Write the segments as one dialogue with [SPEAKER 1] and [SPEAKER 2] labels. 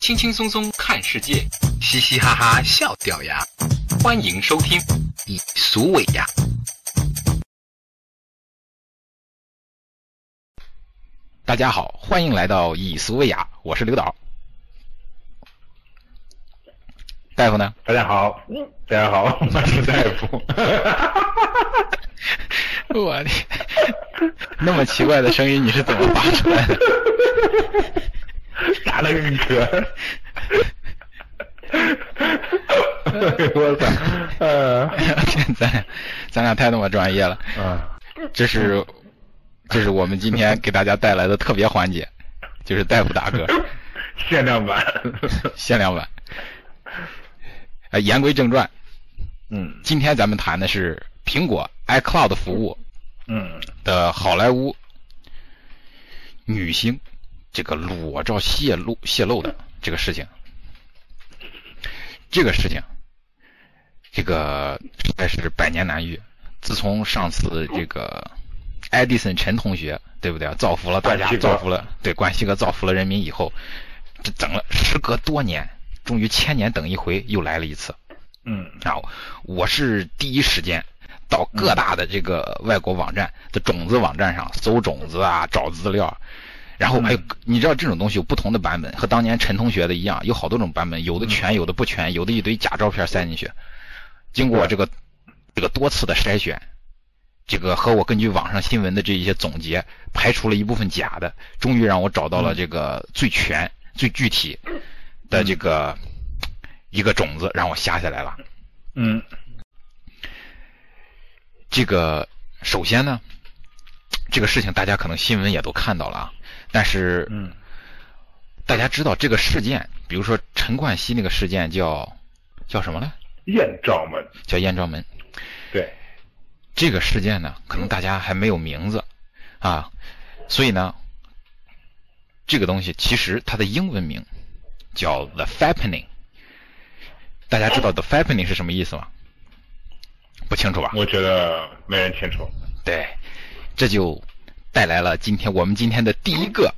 [SPEAKER 1] 轻轻松松看世界，嘻嘻哈哈笑掉牙。欢迎收听以俗为雅。大家好，欢迎来到以俗为雅，我是刘导。大夫呢？
[SPEAKER 2] 大家好，大家好，我是大夫。
[SPEAKER 1] 我的，那么奇怪的声音你是怎么发出来的？
[SPEAKER 2] 打了个嗝。我操！呃，
[SPEAKER 1] 咱咱俩太他妈专业了。
[SPEAKER 2] 嗯，
[SPEAKER 1] 这是这是我们今天给大家带来的特别环节，就是大夫打嗝，
[SPEAKER 2] 限量版，
[SPEAKER 1] 限量版。呃，言归正传，
[SPEAKER 2] 嗯，
[SPEAKER 1] 今天咱们谈的是苹果 iCloud 服务，
[SPEAKER 2] 嗯
[SPEAKER 1] 的好莱坞女星这个裸照泄露泄露的这个事情，这个事情，这个实在是百年难遇。自从上次这个爱迪生陈同学，对不对？造福了大家，造福了对关西哥，造福了人民以后，这等了时隔多年。终于千年等一回，又来了一次。
[SPEAKER 2] 嗯，
[SPEAKER 1] 然后我是第一时间到各大的这个外国网站的种子网站上搜种子啊，找资料。然后还有，你知道这种东西有不同的版本，和当年陈同学的一样，有好多种版本，有的全，有的不全，有的一堆假照片塞进去。经过这个这个多次的筛选，这个和我根据网上新闻的这一些总结，排除了一部分假的，终于让我找到了这个最全、最具体。的这个一个种子让我下下来了。
[SPEAKER 2] 嗯，
[SPEAKER 1] 这个首先呢，这个事情大家可能新闻也都看到了啊，但是
[SPEAKER 2] 嗯，
[SPEAKER 1] 大家知道这个事件，比如说陈冠希那个事件叫叫什么呢？
[SPEAKER 2] 艳照门。
[SPEAKER 1] 叫艳照门。
[SPEAKER 2] 对。
[SPEAKER 1] 这个事件呢，可能大家还没有名字啊，所以呢，这个东西其实它的英文名。叫 The Fappening，大家知道 The Fappening 是什么意思吗？不清楚吧？
[SPEAKER 2] 我觉得没人清楚。
[SPEAKER 1] 对，这就带来了今天我们今天的第一个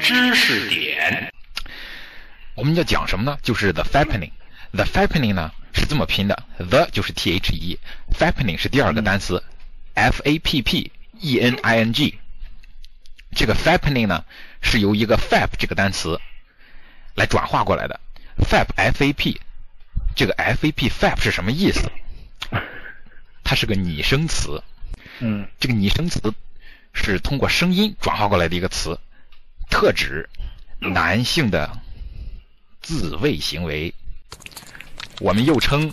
[SPEAKER 1] 知识点。我们要讲什么呢？就是 The Fappening。The Fappening 呢是这么拼的，The 就是 T H E，Fappening 是第二个单词，F A P P E N I N G。这个 fappening 呢，是由一个 fap 这个单词来转化过来的。fap f a p，这个 f a p fap 是什么意思？它是个拟声词。
[SPEAKER 2] 嗯。
[SPEAKER 1] 这个拟声词是通过声音转化过来的一个词，特指男性的自慰行为。我们又称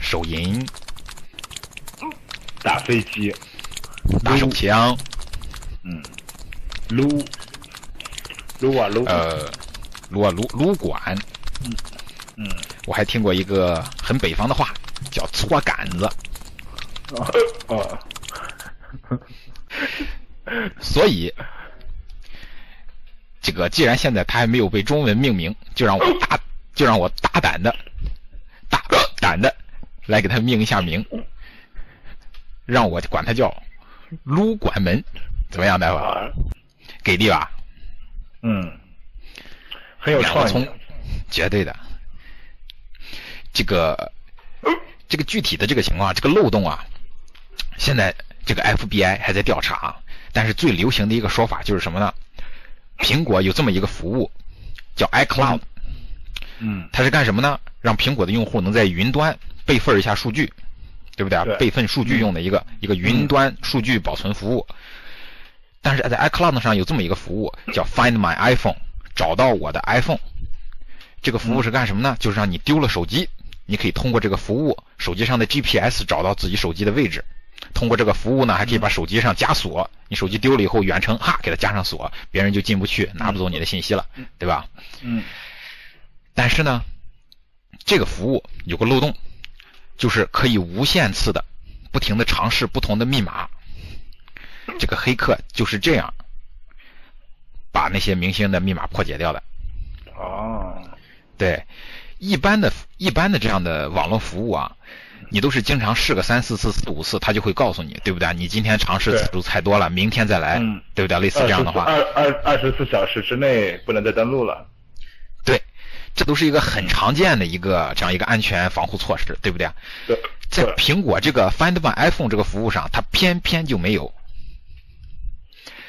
[SPEAKER 1] 手淫、
[SPEAKER 2] 打飞机、
[SPEAKER 1] 打手枪。
[SPEAKER 2] 嗯，撸，撸啊撸，
[SPEAKER 1] 呃，撸啊撸撸管，
[SPEAKER 2] 嗯嗯，
[SPEAKER 1] 我还听过一个很北方的话，叫搓杆子。
[SPEAKER 2] 哦，
[SPEAKER 1] 所以，这个既然现在它还没有被中文命名，就让我大就让我大胆的大胆的来给它命一下名，让我管它叫撸管门。怎么样，大夫？给力吧？
[SPEAKER 2] 嗯，很有创意，
[SPEAKER 1] 绝对的。这个这个具体的这个情况，这个漏洞啊，现在这个 FBI 还在调查。但是最流行的一个说法就是什么呢？苹果有这么一个服务，叫 iCloud。
[SPEAKER 2] 嗯。
[SPEAKER 1] 它是干什么呢？让苹果的用户能在云端备份一下数据，对不对啊？备份数据用的一个一个云端数据保存服务。但是在 iCloud 上有这么一个服务叫 Find My iPhone，找到我的 iPhone。这个服务是干什么呢？就是让你丢了手机，你可以通过这个服务，手机上的 GPS 找到自己手机的位置。通过这个服务呢，还可以把手机上加锁。你手机丢了以后，远程哈给它加上锁，别人就进不去，拿不走你的信息了，对吧？
[SPEAKER 2] 嗯。
[SPEAKER 1] 但是呢，这个服务有个漏洞，就是可以无限次的不停的尝试不同的密码。这个黑客就是这样把那些明星的密码破解掉的。
[SPEAKER 2] 哦，
[SPEAKER 1] 对，一般的、一般的这样的网络服务啊，你都是经常试个三四次、四五次，他就会告诉你，对不对？你今天尝试次数太多了，明天再来，对不对？类似这样的话，
[SPEAKER 2] 二二二十四小时之内不能再登录了。
[SPEAKER 1] 对，这都是一个很常见的一个这样一个安全防护措施，对不对？
[SPEAKER 2] 对。
[SPEAKER 1] 在苹果这个 Find My iPhone 这个服务上，它偏偏就没有。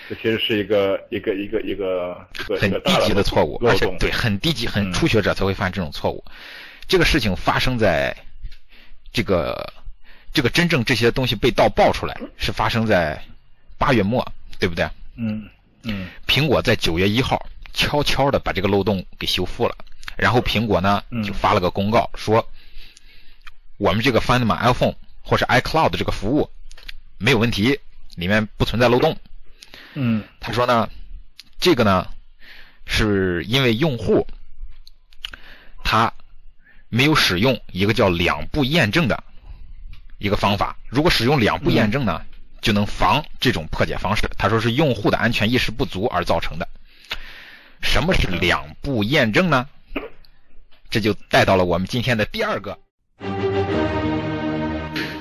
[SPEAKER 2] 这其实是一个一个一个一个
[SPEAKER 1] 很低级的错误，而且对很低级、很初学者才会犯这种错误。这个事情发生在这个这个真正这些东西被盗爆出来，是发生在八月末，对不对？
[SPEAKER 2] 嗯嗯。
[SPEAKER 1] 苹果在九月一号悄悄的把这个漏洞给修复了，然后苹果呢就发了个公告说，我们这个 Find My iPhone 或是 iCloud 这个服务没有问题，里面不存在漏洞。
[SPEAKER 2] 嗯，
[SPEAKER 1] 他说呢，这个呢，是因为用户他没有使用一个叫两步验证的一个方法。如果使用两步验证呢，就能防这种破解方式。他说是用户的安全意识不足而造成的。什么是两步验证呢？这就带到了我们今天的第二个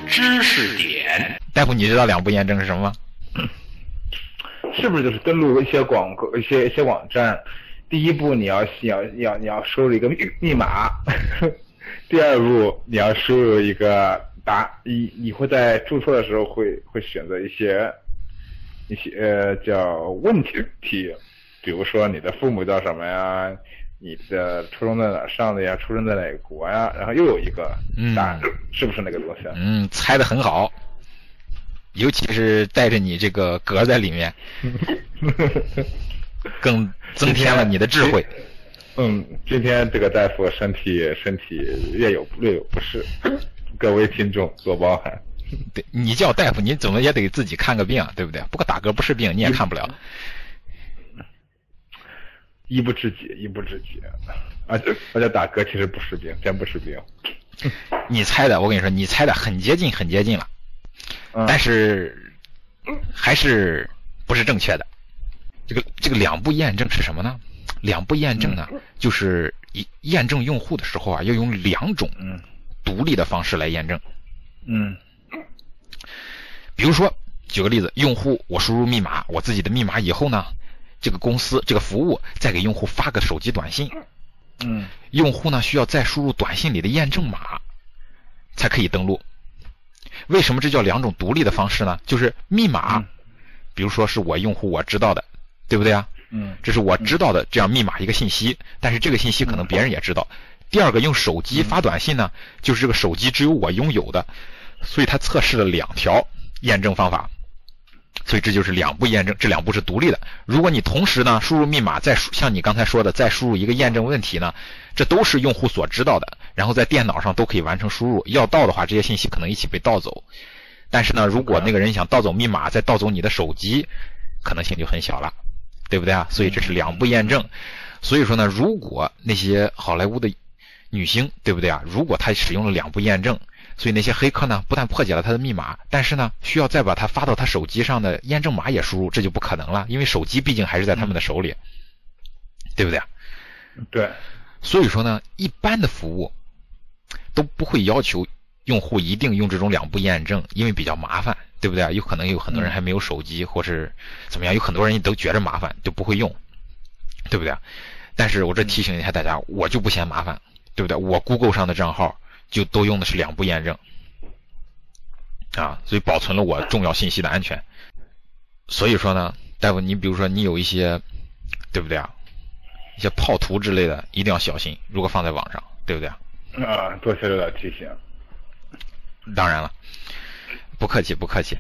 [SPEAKER 1] 知识点。大夫，你知道两步验证是什么吗？
[SPEAKER 2] 是不是就是登录一些广告、一些一些网站？第一步你要要要你要输入一个密密码，第二步你要输入一个答，你你会在注册的时候会会选择一些一些呃叫问题题，比如说你的父母叫什么呀？你的初中在哪上的呀？出生在哪个国呀？然后又有一个答案，是不是那个东西？
[SPEAKER 1] 嗯，猜的很好。尤其是带着你这个格在里面，更增添了你的智慧。
[SPEAKER 2] 嗯，今天这个大夫身体身体略有略有不适，各位听众多包涵。
[SPEAKER 1] 对你叫大夫，你怎么也得自己看个病，对不对？不过打嗝不是病，你也看不了。
[SPEAKER 2] 医不知己，医不知己。而且而且打嗝其实不是病，真不是病。
[SPEAKER 1] 你猜的，我跟你说，你猜的很接近，很接近了。但是还是不是正确的。这个这个两步验证是什么呢？两步验证呢，就是一验证用户的时候啊，要用两种独立的方式来验证。
[SPEAKER 2] 嗯。
[SPEAKER 1] 比如说，举个例子，用户我输入密码，我自己的密码以后呢，这个公司这个服务再给用户发个手机短信。
[SPEAKER 2] 嗯。
[SPEAKER 1] 用户呢需要再输入短信里的验证码，才可以登录。为什么这叫两种独立的方式呢？就是密码，比如说是我用户我知道的，对不对啊？
[SPEAKER 2] 嗯，
[SPEAKER 1] 这是我知道的这样密码一个信息，但是这个信息可能别人也知道。第二个用手机发短信呢，就是这个手机只有我拥有的，所以它测试了两条验证方法。所以这就是两步验证，这两步是独立的。如果你同时呢输入密码，再像你刚才说的再输入一个验证问题呢，这都是用户所知道的，然后在电脑上都可以完成输入。要盗的话，这些信息可能一起被盗走。但是呢，如果那个人想盗走密码，再盗走你的手机，可能性就很小了，对不对啊？所以这是两步验证。所以说呢，如果那些好莱坞的女星，对不对啊？如果她使用了两步验证。所以那些黑客呢，不但破解了他的密码，但是呢，需要再把他发到他手机上的验证码也输入，这就不可能了，因为手机毕竟还是在他们的手里，对不对啊？
[SPEAKER 2] 对。
[SPEAKER 1] 所以说呢，一般的服务都不会要求用户一定用这种两步验证，因为比较麻烦，对不对？有可能有很多人还没有手机，或是怎么样，有很多人都觉着麻烦，就不会用，对不对？但是我这提醒一下大家，我就不嫌麻烦，对不对？我 Google 上的账号。就都用的是两步验证啊，所以保存了我重要信息的安全。所以说呢，大夫，你比如说你有一些，对不对啊？一些炮图之类的，一定要小心。如果放在网上，对不对啊？
[SPEAKER 2] 啊，多谢了提醒。
[SPEAKER 1] 当然了，不客气，不客气。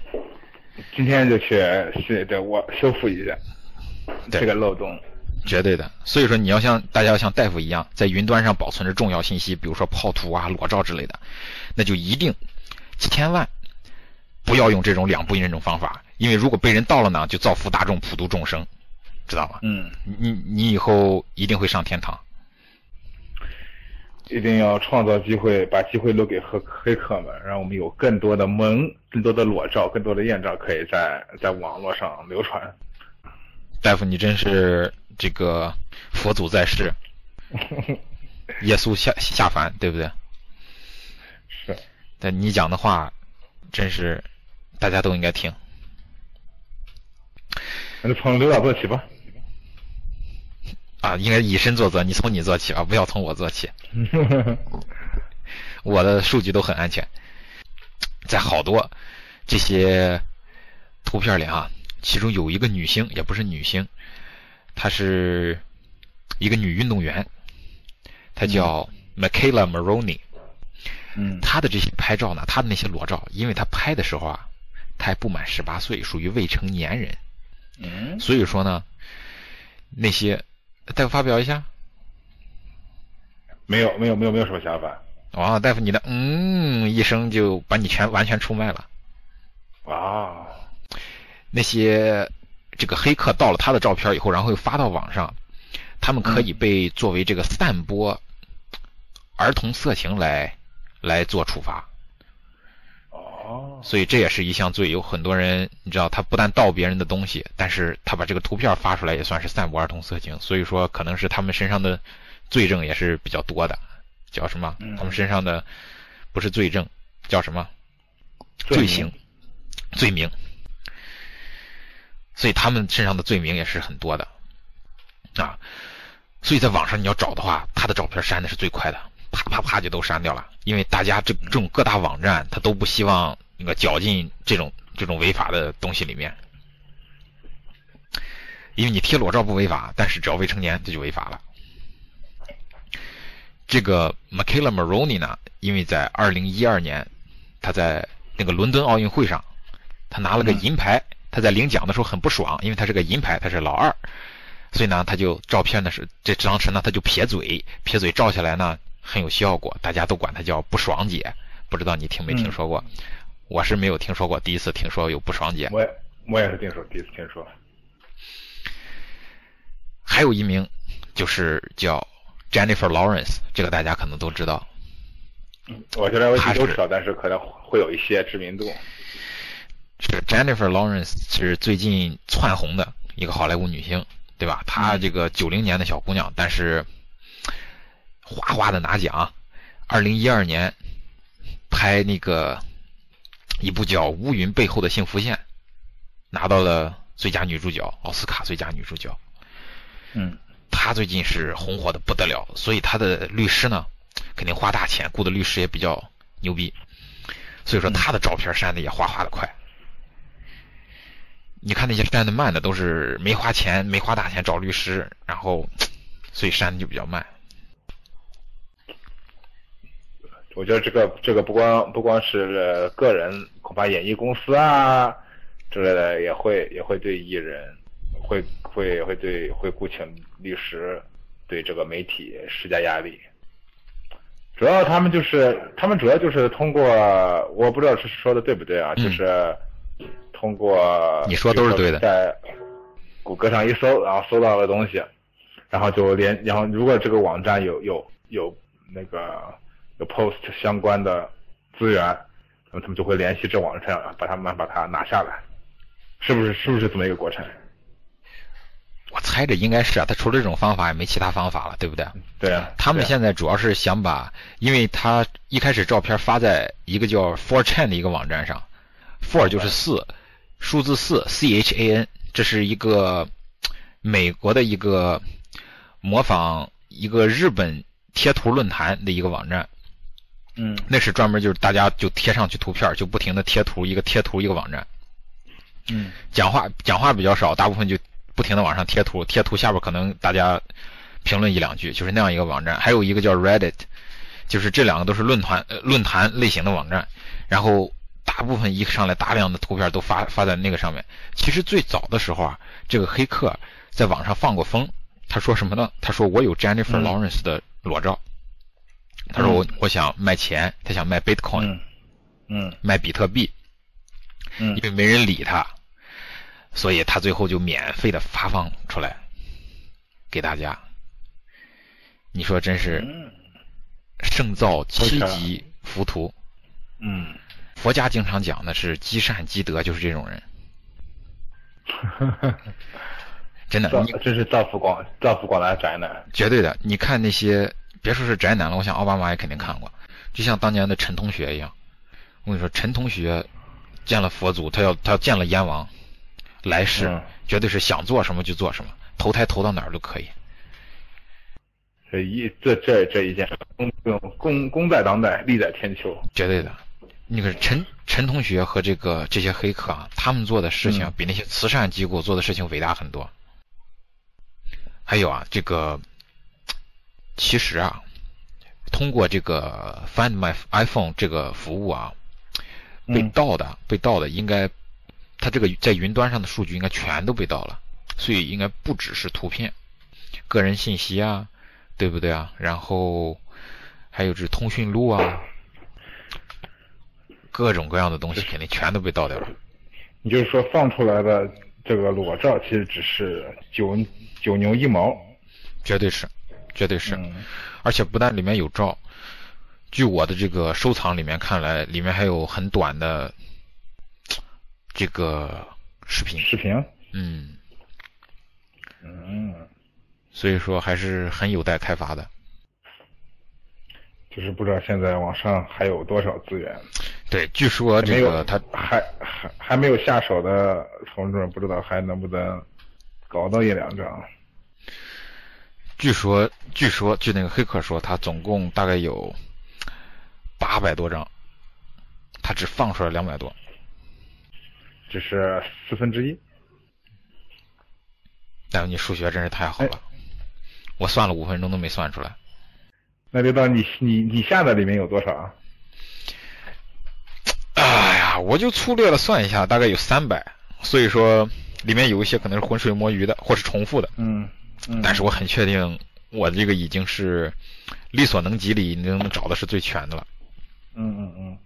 [SPEAKER 2] 今天就去是对我修复一下这个漏洞。
[SPEAKER 1] 绝对的，所以说你要像大家要像大夫一样，在云端上保存着重要信息，比如说炮图啊、裸照之类的，那就一定千万不要用这种两步验证方法，因为如果被人盗了呢，就造福大众、普度众生，知道吗？
[SPEAKER 2] 嗯，
[SPEAKER 1] 你你以后一定会上天堂。
[SPEAKER 2] 一定要创造机会，把机会留给黑黑客们，让我们有更多的萌、更多的裸照、更多的艳照可以在在网络上流传。
[SPEAKER 1] 大夫，你真是。这个佛祖在世，耶稣下下凡，对不对？
[SPEAKER 2] 是。
[SPEAKER 1] 但你讲的话，真是大家都应该听。
[SPEAKER 2] 那就从刘导做起吧。
[SPEAKER 1] 啊，应该以身作则，你从你做起啊，不要从我做起。我的数据都很安全，在好多这些图片里哈，其中有一个女星，也不是女星，她是一个女运动员，她叫 Michaela Maroney。
[SPEAKER 2] 嗯，
[SPEAKER 1] 她的这些拍照呢，她的那些裸照，因为她拍的时候啊，她还不满十八岁，属于未成年人。
[SPEAKER 2] 嗯，
[SPEAKER 1] 所以说呢，那些大夫发表一下。
[SPEAKER 2] 没有，没有，没有，没有什么想法。
[SPEAKER 1] 哇，大夫，你的嗯一声就把你全完全出卖了。
[SPEAKER 2] 哇，
[SPEAKER 1] 那些这个黑客盗了他的照片以后，然后又发到网上，他们可以被作为这个散播儿童色情来来做处罚。
[SPEAKER 2] 哦，
[SPEAKER 1] 所以这也是一项罪，有很多人你知道，他不但盗别人的东西，但是他把这个图片发出来也算是散布儿童色情，所以说可能是他们身上的罪证也是比较多的，叫什么？他们身上的不是罪证，叫什么？罪行、罪名。所以他们身上的罪名也是很多的啊。所以在网上你要找的话，他的照片删的是最快的，啪啪啪就都删掉了。因为大家这这种各大网站，他都不希望那个绞进这种这种违法的东西里面。因为你贴裸照不违法，但是只要未成年这就违法了。这个 Michaela Maroney 呢，因为在2012年，他在那个伦敦奥运会上，他拿了个银牌。他在领奖的时候很不爽，因为他是个银牌，他是老二，所以呢，他就照片的是这张时呢，他就撇嘴，撇嘴照下来呢很有效果，大家都管他叫不爽姐。不知道你听没听说过？我是没有听说过，第一次听说有不爽姐。
[SPEAKER 2] 我也我也是听说，第一次听说。
[SPEAKER 1] 还有一名就是叫 Jennifer Lawrence，这个大家可能都知道。
[SPEAKER 2] 嗯，我觉得我都知道，但是可能会有一些知名度。
[SPEAKER 1] 是 Jennifer Lawrence 是最近窜红的一个好莱坞女星，对吧？她这个九零年的小姑娘，但是哗哗的拿奖。二零一二年拍那个一部叫《乌云背后的幸福线》，拿到了最佳女主角，奥斯卡最佳女主角。
[SPEAKER 2] 嗯，
[SPEAKER 1] 她最近是红火的不得了，所以她的律师呢，肯定花大钱雇的律师也比较牛逼，所以说她的照片删的也哗哗的快。你看那些删的慢的，都是没花钱、没花大钱找律师，然后所以删的就比较慢。
[SPEAKER 2] 我觉得这个这个不光不光是个人，恐怕演艺公司啊之类的也会也会对艺人会会会对会雇请律师对这个媒体施加压力。主要他们就是他们主要就是通过我不知道是说的对不对啊，就是。通过
[SPEAKER 1] 你说都是对的，
[SPEAKER 2] 在谷歌上一搜，然后搜到了东西，然后就连，然后如果这个网站有有有那个有 post 相关的资源，那么他们就会联系这网站，把他们把它拿下来，是不是？是不是这么一个过程？
[SPEAKER 1] 我猜着应该是啊，他除了这种方法也没其他方法了，对不对？
[SPEAKER 2] 对啊。
[SPEAKER 1] 他们现在主要是想把，因为他一开始照片发在一个叫 four chan 的一个网站上，four 就是四。数字四 C H A N，这是一个美国的一个模仿一个日本贴图论坛的一个网站。
[SPEAKER 2] 嗯，
[SPEAKER 1] 那是专门就是大家就贴上去图片，就不停的贴图，一个贴图一个网站。
[SPEAKER 2] 嗯，
[SPEAKER 1] 讲话讲话比较少，大部分就不停的往上贴图，贴图下边可能大家评论一两句，就是那样一个网站。还有一个叫 Reddit，就是这两个都是论坛论坛类型的网站，然后。大部分一上来大量的图片都发发在那个上面。其实最早的时候啊，这个黑客在网上放过风。他说什么呢？他说我有 Jennifer Lawrence 的裸照。他说我我想卖钱，他想卖 Bitcoin，
[SPEAKER 2] 嗯，
[SPEAKER 1] 卖比特币，
[SPEAKER 2] 嗯，
[SPEAKER 1] 因为没人理他，所以他最后就免费的发放出来给大家。你说真是胜造七级浮屠，
[SPEAKER 2] 嗯。
[SPEAKER 1] 佛家经常讲的是积善积德，就是这种人。真的，你
[SPEAKER 2] 这是造福广造福广大宅男。
[SPEAKER 1] 绝对的，你看那些，别说是宅男了，我想奥巴马也肯定看过。就像当年的陈同学一样，我跟你说，陈同学见了佛祖，他要他要见了阎王，来世、
[SPEAKER 2] 嗯
[SPEAKER 1] 绝对是想做什么就做什么，投胎投到哪儿都可以。
[SPEAKER 2] 这一这这这一件功功功在当代，利在千秋。
[SPEAKER 1] 绝对的。那个陈陈同学和这个这些黑客啊，他们做的事情
[SPEAKER 2] 嗯
[SPEAKER 1] 比那些慈善机构做的事情伟大很多。还有啊，这个其实啊，通过这个 Find My iPhone 这个服务啊，被
[SPEAKER 2] 嗯
[SPEAKER 1] 盗的、被盗的应该，它这个在云端上的数据应该全都被盗了，所以应该不只是图片、个人信息啊，对不对啊？然后还有这通讯录啊，各种各样的东西肯定全都被盗掉了。
[SPEAKER 2] 你就是说放出来的这个裸照，其实只是九九牛一毛。
[SPEAKER 1] 绝对是，绝对是，
[SPEAKER 2] 嗯
[SPEAKER 1] 而且不但里面有照，据我的这个收藏里面看来，里面还有很短的这个视频，
[SPEAKER 2] 视频。
[SPEAKER 1] 嗯，
[SPEAKER 2] 嗯，
[SPEAKER 1] 所以说还是很有待开发的。
[SPEAKER 2] 就是不知道现在网上还有多少资源。
[SPEAKER 1] 对，据说这个他
[SPEAKER 2] 还还还没有下手的同志们，不知道还能不能搞到一两张。
[SPEAKER 1] 据说据说据那个黑客说，他总共大概有八百多张，他只放出来两百多。
[SPEAKER 2] 这是四分之一。
[SPEAKER 1] 但你数学真是太好了，我算了五分钟都没算出来。
[SPEAKER 2] 那就到你你你下的里面有多少啊？
[SPEAKER 1] 哎呀，我就粗略的算一下，大概有三百，所以说里面有一些可能是浑水摸鱼的，或是重复的。
[SPEAKER 2] 嗯嗯。
[SPEAKER 1] 但是我很确定，我这个已经是力所能及里能找的是最全的了。
[SPEAKER 2] 嗯嗯嗯。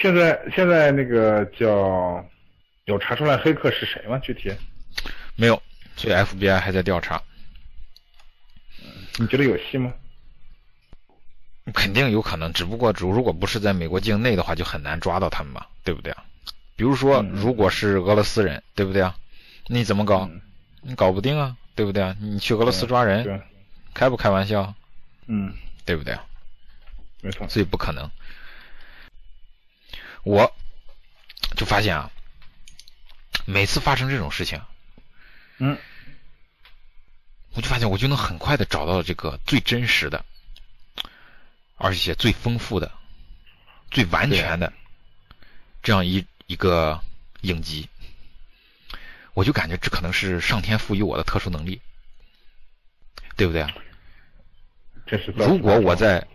[SPEAKER 2] 现在现在那个叫有查出来黑客是谁吗？具体？
[SPEAKER 1] 没有，所以 FBI 还在调查，
[SPEAKER 2] 你觉得有戏吗？
[SPEAKER 1] 肯定有可能，只不过如如果不是在美国境内的话，就很难抓到他们嘛，对不对啊？比如说，
[SPEAKER 2] 嗯
[SPEAKER 1] 如果是俄罗斯人，对不对啊？你怎么搞？
[SPEAKER 2] 嗯
[SPEAKER 1] 你搞不定啊，对不对啊？你去俄罗斯抓人，开不开玩笑？
[SPEAKER 2] 嗯，
[SPEAKER 1] 对不对啊？
[SPEAKER 2] 没错。
[SPEAKER 1] 所以不可能。我就发现啊，每次发生这种事情，
[SPEAKER 2] 嗯
[SPEAKER 1] 我就发现我就能很快的找到这个最真实的，而且最丰富的、最完全的这样一一个影集，我就感觉这可能是上天赋予我的特殊能力，对不对啊？
[SPEAKER 2] 这是
[SPEAKER 1] 如果我在，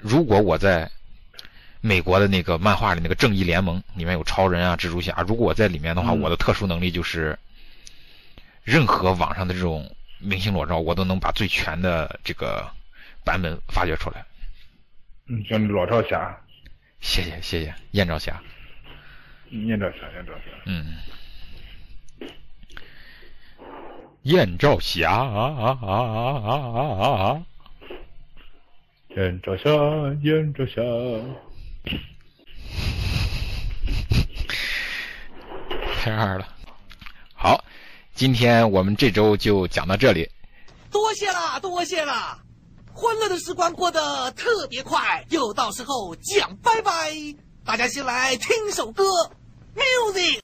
[SPEAKER 1] 如果我在美国的那个漫画里那个正义联盟里面有超人啊、蜘蛛侠，如果我在里面的话，
[SPEAKER 2] 嗯
[SPEAKER 1] 我的特殊能力就是任何网上的这种明星裸照，我都能把最全的这个版本发掘出来。
[SPEAKER 2] 嗯，叫裸照侠，
[SPEAKER 1] 谢谢谢谢，艳照侠，
[SPEAKER 2] 艳照侠，艳照侠。
[SPEAKER 1] 嗯，燕赵霞啊啊啊啊啊啊啊啊。
[SPEAKER 2] 燕赵霞燕赵霞
[SPEAKER 1] 太二了。好今天我们这周就讲到这里。
[SPEAKER 3] 多谢啦多谢啦。欢乐的时光过得特别快又到时候讲拜拜。大家先来听首歌 music